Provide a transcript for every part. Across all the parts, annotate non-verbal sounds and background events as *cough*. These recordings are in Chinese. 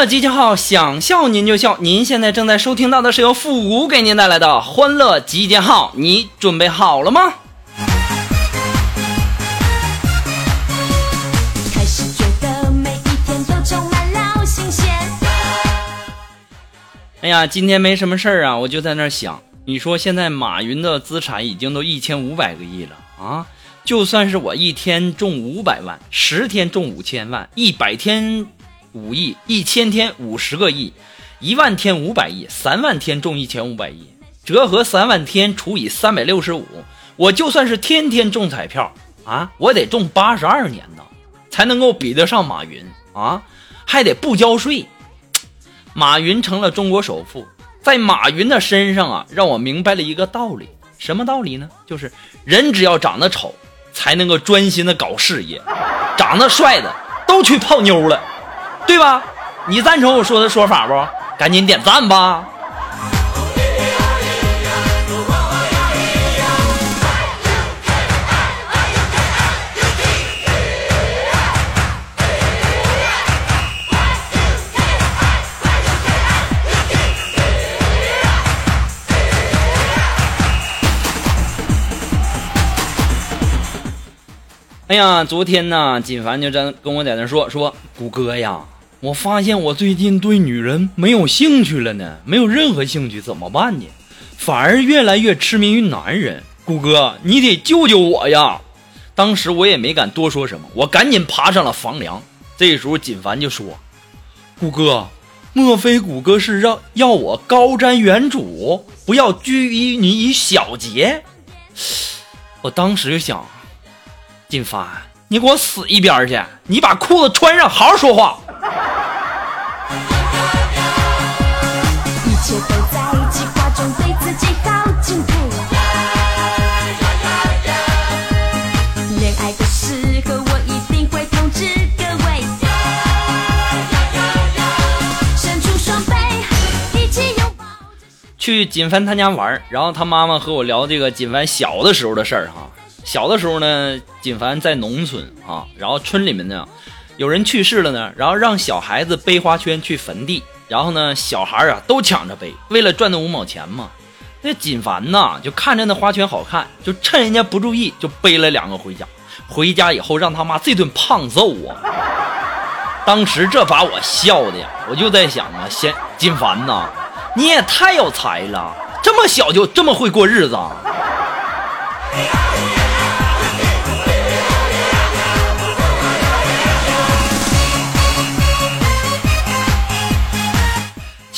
乐集结号，想笑您就笑。您现在正在收听到的是由复古给您带来的欢乐集结号，你准备好了吗？开始觉得每一天都充满了新鲜。哎呀，今天没什么事儿啊，我就在那儿想，你说现在马云的资产已经都一千五百个亿了啊，就算是我一天中五百万，十天中五千万，一百天五亿，一千天五十个亿，一万天五百亿，三万天中一千五百亿，折合三万天除以三百六十五，我就算是天天中彩票啊，我得中八十二年呢，才能够比得上马云啊，还得不交税。马云成了中国首富，在马云的身上啊，让我明白了一个道理，什么道理呢？就是人只要长得丑，才能够专心的搞事业，长得帅的都去泡妞了，对吧？你赞成我说的说法不？赶紧点赞吧！哎呀，昨天呢，锦凡就在跟我在那说说，谷歌呀，我发现我最近对女人没有兴趣了呢，没有任何兴趣，怎么办呢？反而越来越痴迷于男人。谷歌，你得救救我呀！当时我也没敢多说什么，我赶紧爬上了房梁。这时候锦凡就说：“谷歌，莫非谷歌是让要我高瞻远瞩，不要拘泥于小节？”我当时就想。金凡，你给我死一边去！你把裤子穿上，好好说话。去锦凡他家玩，然后他妈妈和我聊这个锦凡小的时候的事儿哈。小的时候呢，锦凡在农村啊，然后村里面呢，有人去世了呢，然后让小孩子背花圈去坟地，然后呢，小孩啊都抢着背，为了赚那五毛钱嘛。那锦凡呐，就看着那花圈好看，就趁人家不注意，就背了两个回家。回家以后让他妈这顿胖揍啊！当时这把我笑的呀，我就在想啊，先锦凡呐，你也太有才了，这么小就这么会过日子。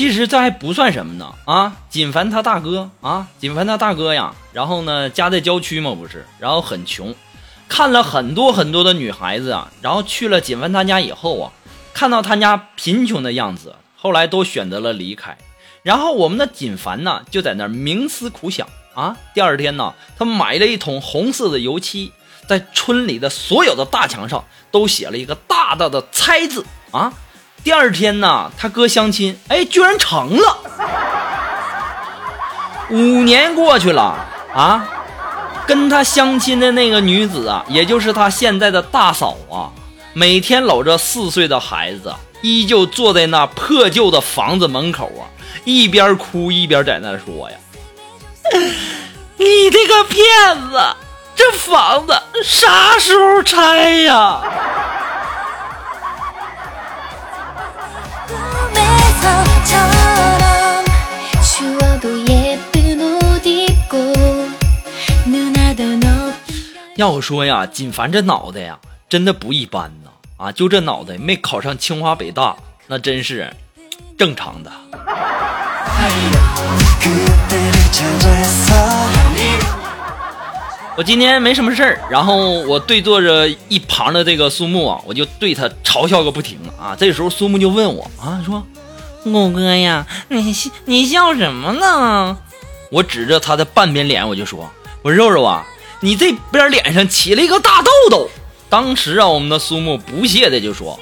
其实这还不算什么呢啊！锦凡他大哥啊，锦凡他大哥呀，然后呢家在郊区嘛不是，然后很穷，看了很多很多的女孩子啊，然后去了锦凡他家以后啊，看到他家贫穷的样子，后来都选择了离开。然后我们的锦凡呢就在那儿冥思苦想啊，第二天呢，他买了一桶红色的油漆，在村里的所有的大墙上都写了一个大大的“猜”字啊。第二天呢，他哥相亲，哎，居然成了。五年过去了啊，跟他相亲的那个女子啊，也就是他现在的大嫂啊，每天搂着四岁的孩子，依旧坐在那破旧的房子门口啊，一边哭一边在那说呀：“ *laughs* 你这个骗子，这房子啥时候拆呀？”要我说呀，锦凡这脑袋呀，真的不一般呐！啊，就这脑袋没考上清华北大，那真是正常的。我今天没什么事儿，然后我对坐着一旁的这个苏木啊，我就对他嘲笑个不停啊。这时候苏木就问我啊，说：“木哥呀，你你笑什么呢？我指着他的半边脸，我就说：“我肉肉啊，你这边脸上起了一个大痘痘。”当时啊，我们的苏木不屑的就说：“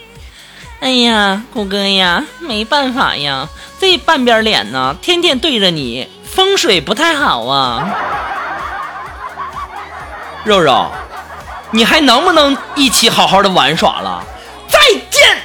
哎呀，狗哥呀，没办法呀，这半边脸呢，天天对着你，风水不太好啊。”肉肉，你还能不能一起好好的玩耍了？再见。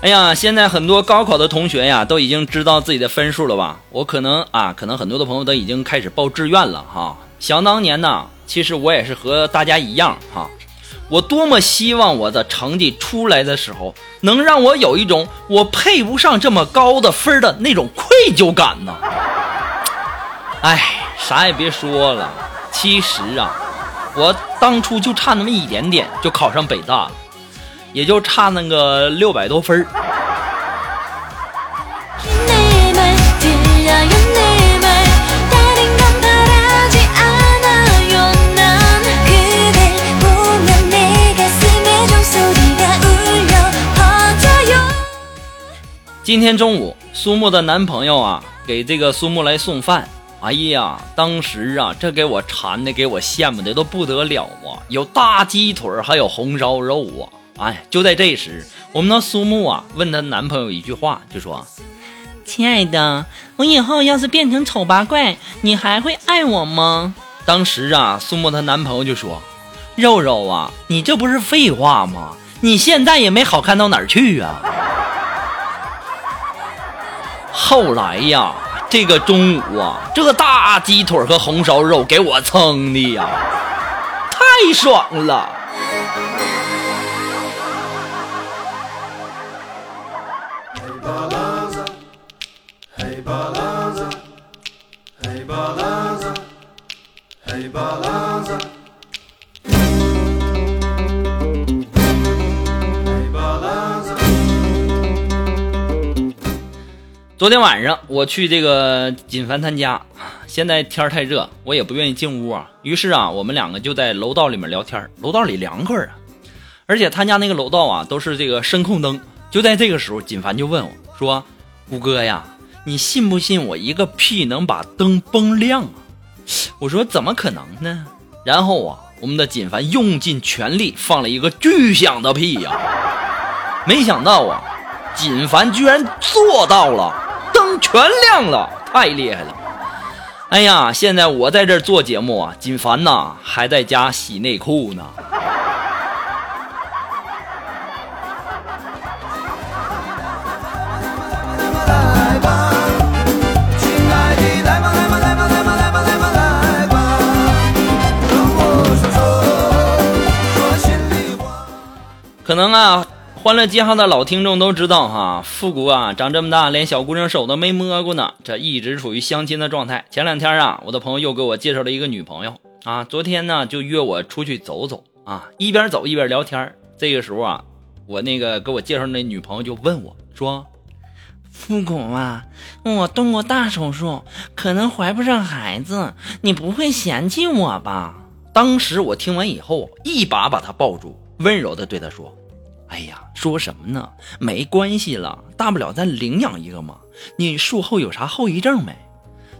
哎呀，现在很多高考的同学呀，都已经知道自己的分数了吧？我可能啊，可能很多的朋友都已经开始报志愿了哈。想当年呢，其实我也是和大家一样哈，我多么希望我的成绩出来的时候，能让我有一种我配不上这么高的分的那种愧疚感呢。哎，啥也别说了，其实啊，我当初就差那么一点点就考上北大了，也就差那个六百多分儿。今天中午，苏木的男朋友啊，给这个苏木来送饭。哎呀，当时啊，这给我馋的，给我羡慕的都不得了啊！有大鸡腿，还有红烧肉啊！哎，就在这时，我们的苏木啊，问她男朋友一句话，就说亲爱的，我以后要是变成丑八怪，你还会爱我吗？当时啊，苏木她男朋友就说：“肉肉啊，你这不是废话吗？你现在也没好看到哪儿去啊。”后来呀，这个中午啊，这个大鸡腿和红烧肉给我撑的呀，太爽了。Hey balanza. Hey balanza. 昨天晚上我去这个锦凡他家，现在天儿太热，我也不愿意进屋啊。于是啊，我们两个就在楼道里面聊天，楼道里凉快啊。而且他家那个楼道啊，都是这个声控灯。就在这个时候，锦凡就问我说：“五哥呀，你信不信我一个屁能把灯崩亮啊？”我说：“怎么可能呢？”然后啊，我们的锦凡用尽全力放了一个巨响的屁呀、没想到啊，锦凡居然做到了，灯全亮了，太厉害了！哎呀，现在我在这儿做节目啊，锦凡呐还在家洗内裤呢。可能啊，欢乐街号的老听众都知道哈，复古啊长这么大连小姑娘手都没摸过呢，这一直处于相亲的状态。前两天啊，我的朋友又给我介绍了一个女朋友啊，昨天呢就约我出去走走啊，一边走一边聊天。这个时候啊，我那个给我介绍那女朋友就问我说。复古啊，我动过大手术，可能怀不上孩子，你不会嫌弃我吧？当时我听完以后，一把把她抱住，温柔的对她说：“哎呀，说什么呢？没关系了，大不了咱领养一个嘛。你术后有啥后遗症没？”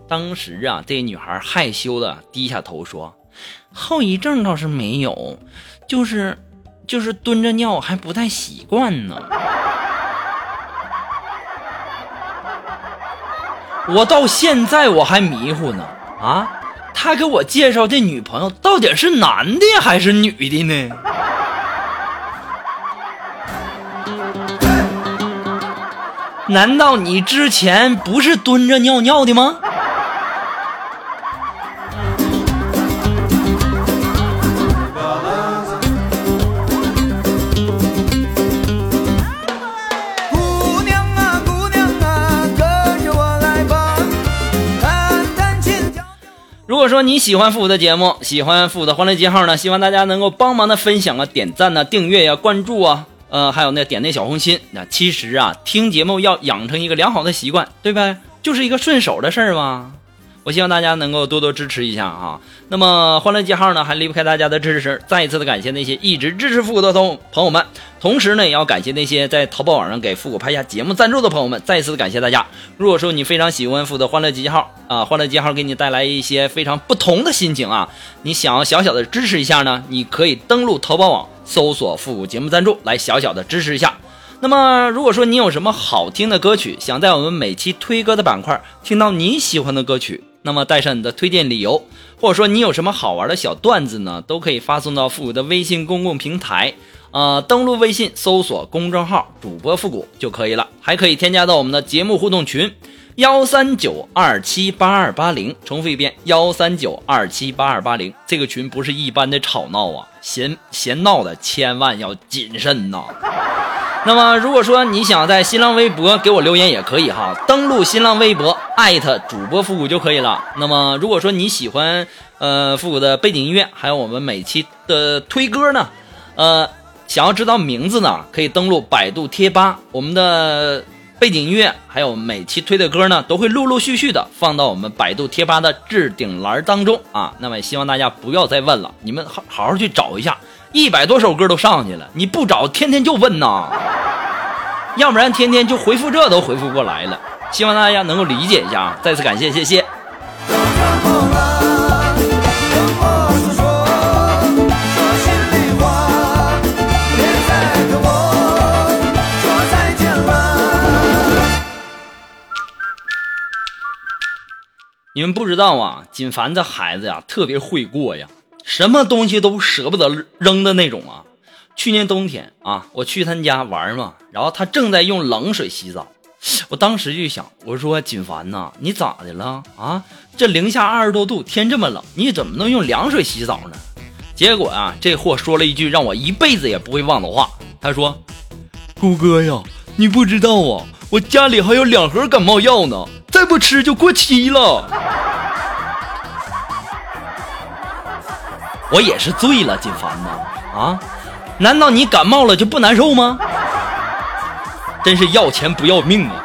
当时啊，这女孩害羞的低下头说后遗症倒是没有，就是就是蹲着尿还不太习惯呢。*laughs* “我到现在我还迷糊呢啊！他给我介绍这女朋友到底是男的还是女的呢？”难道你之前不是蹲着尿尿的吗？姑娘啊，姑娘啊，跟着我来吧，如果说你喜欢复古的节目，喜欢复古的欢乐记号呢，希望大家能够帮忙的分享啊、点赞呢、订阅呀、关注啊。呃，还有那点那小红心。那其实啊，听节目要养成一个良好的习惯，对呗？就是一个顺手的事儿嘛。我希望大家能够多多支持一下啊。那么欢乐记号呢，还离不开大家的支持。再一次的感谢那些一直支持复古的同朋友们，同时呢，也要感谢那些在淘宝网上给复古拍下节目赞助的朋友们。再一次的感谢大家。如果说你非常喜欢复古的欢乐集结号啊，欢乐集结号给你带来一些非常不同的心情啊，你想要小小的支持一下呢，你可以登录淘宝网搜索复古节目赞助来小小的支持一下。那么，如果说你有什么好听的歌曲，想在我们每期推歌的板块听到你喜欢的歌曲，那么带上你的推荐理由，或者说你有什么好玩的小段子呢，都可以发送到复古的微信公共平台。呃，登录微信搜索公众号“主播复古”就可以了，还可以添加到我们的节目互动群幺三九二七八二八零。重复一遍，幺三九二七八二八零。这个群不是一般的吵闹啊，闲闲闹的，千万要谨慎呐。那么，如果说你想在新浪微博给我留言也可以哈，登录新浪微博艾特主播复古就可以了。那么，如果说你喜欢呃复古的背景音乐，还有我们每期的推歌呢，呃，想要知道名字呢，可以登录百度贴吧，我们的背景音乐还有每期推的歌呢，都会陆陆续续的放到我们百度贴吧的置顶栏当中啊。那么，也希望大家不要再问了，你们好好好去找一下。一百多首歌都上去了，你不找，天天就问呐，要不然天天就回复这都回复过来了。希望大家能够理解一下啊！再次感谢，谢谢。你们不知道啊，锦凡这孩子呀，特别会过呀，什么东西都舍不得扔的那种啊。去年冬天啊，我去他家玩嘛，然后他正在用冷水洗澡，我当时就想，我说锦凡呐，你咋的了啊？这零下二十多度，天这么冷，你怎么能用凉水洗澡呢？结果啊，这货说了一句让我一辈子也不会忘的话，他说：“谷哥呀，你不知道啊，我家里还有两盒感冒药呢，再不吃就过期了。*laughs* ”我也是醉了，锦凡呐，啊，难道你感冒了就不难受吗？真是要钱不要命啊。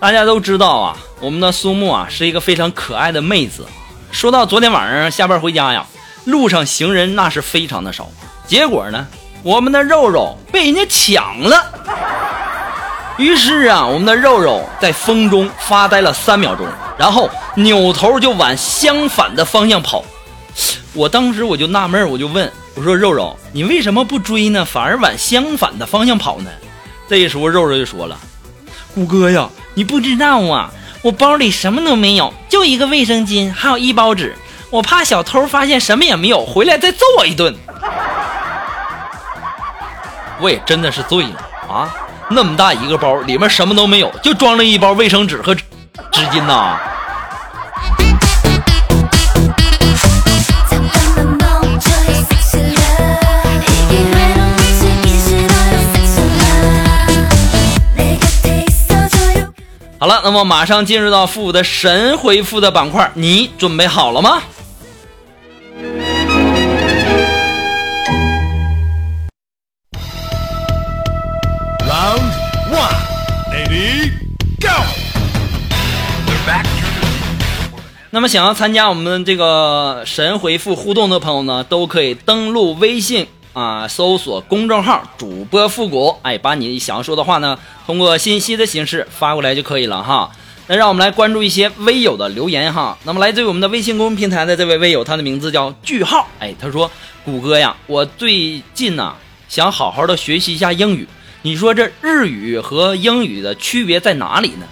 大家都知道啊我们的苏木啊是一个非常可爱的妹子。说到昨天晚上下班回家呀路上行人那是非常的少。结果呢我们的肉肉被人家抢了。于是啊，我们的肉肉在风中发呆了三秒钟，然后扭头就往相反的方向跑。我当时我就纳闷，我就问我说：“肉肉，你为什么不追呢？反而往相反的方向跑呢？”这时候肉肉就说了：“谷歌呀，你不知道啊，我包里什么都没有，就一个卫生巾，还有一包纸。我怕小偷发现什么也没有，回来再揍我一顿。”我也真的是醉了啊那么大一个包里面什么都没有就装了一包卫生纸和纸巾呐。好了那么马上进入到复古的神回复的板块你准备好了吗？那么想要参加我们这个神回复互动的朋友呢，都可以登录微信啊，搜索公众号“主播复古”，哎，把你想要说的话呢，通过信息的形式发过来就可以了哈。那让我们来关注一些微友的留言哈。那么来自于我们的微信公众平台的这位微友，他的名字叫句号，哎，他说：“谷歌呀，我最近呐、想好好的学习一下英语，你说这日语和英语的区别在哪里呢？”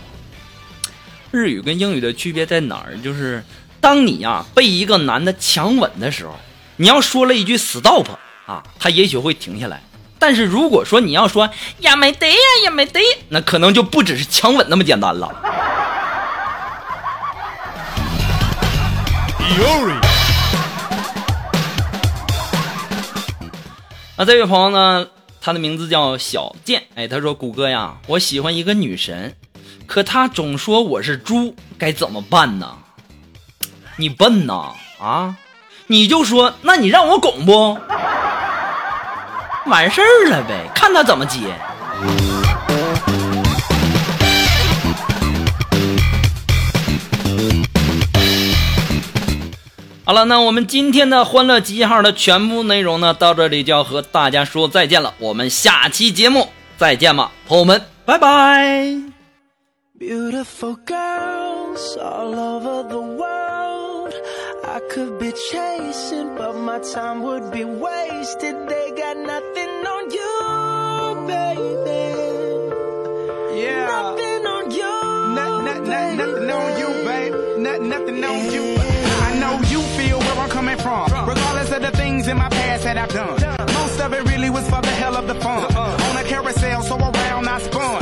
日语跟英语的区别在哪儿？就是当你呀、被一个男的强吻的时候，你要说了一句 stop 啊，他也许会停下来。但是如果说你要说呀没得呀呀没得，那可能就不只是强吻那么简单了。那这位朋友呢，他的名字叫小健。哎，他说：“谷歌呀，我喜欢一个女神，可他总说我是猪，该怎么办呢？”你笨呐啊！你就说，那你让我拱不？完事儿了呗，看他怎么接。好了，那我们今天的欢乐集结号的全部内容呢，到这里就要和大家说再见了。我们下期节目再见吧，朋友们，拜拜。Beautiful girls all over the world. I could be chasing, but my time would be wasted. They got nothing on you, baby. Yeah. Nothing on you. Not, not, not, nothing on you, babe. Not, nothing on you. I know you feel where I'm coming from. Regardless of the things in my past that I've done. Most of it really was for the hell of the fun. Uh-uh. On a carousel, so around I spun.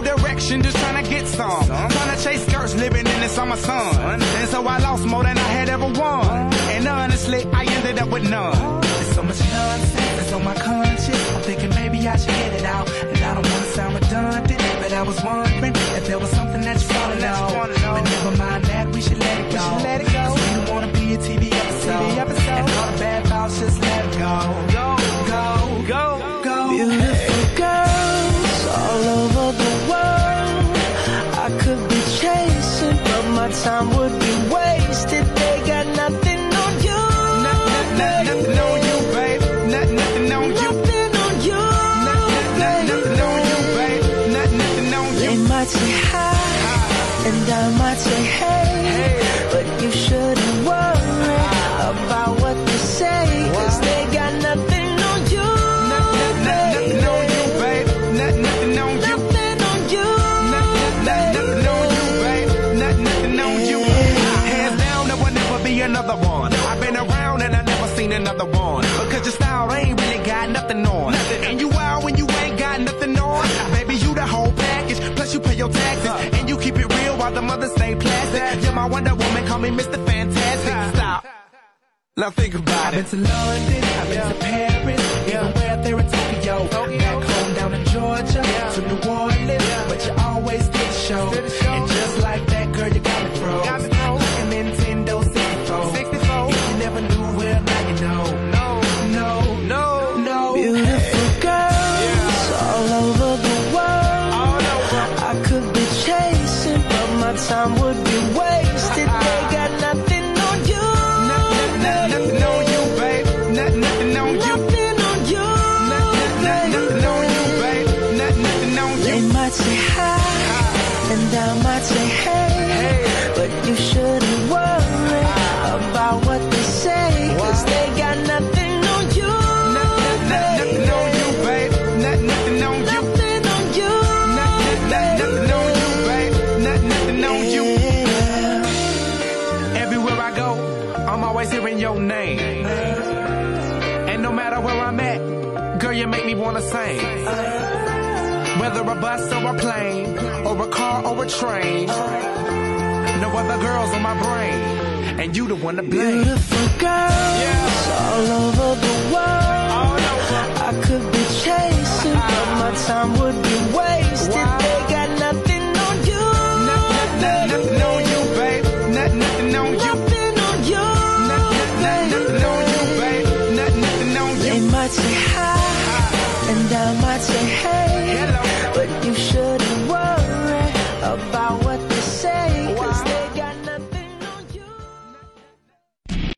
No direction, just trying to get some. Trying to chase skirts, living in the summer sun. And so I lost more than I had ever won. And honestly, I ended up with none. There's so much nonsense that's on my conscience. I'm thinking maybe I should get it out. And I don't wanna sound redundant, but I was wondering if there was something that you wanna know. Might say hi, and I might say hey, but my Wonder Woman, call me Mr. Fantastic. Stop. Now think about it. I've been to London, I've been to Paris, even where there in Tokyo. Back home down in Georgia, to New Orleans, but you always did show. Bus or a plane, or a car or a train, no other girls on my brain, and you the one to blame. Beautiful girls Yeah. all over the world. All over. I could be chasing, but uh-huh. my time would be wasted. Wow. They got nothing on you. Nothing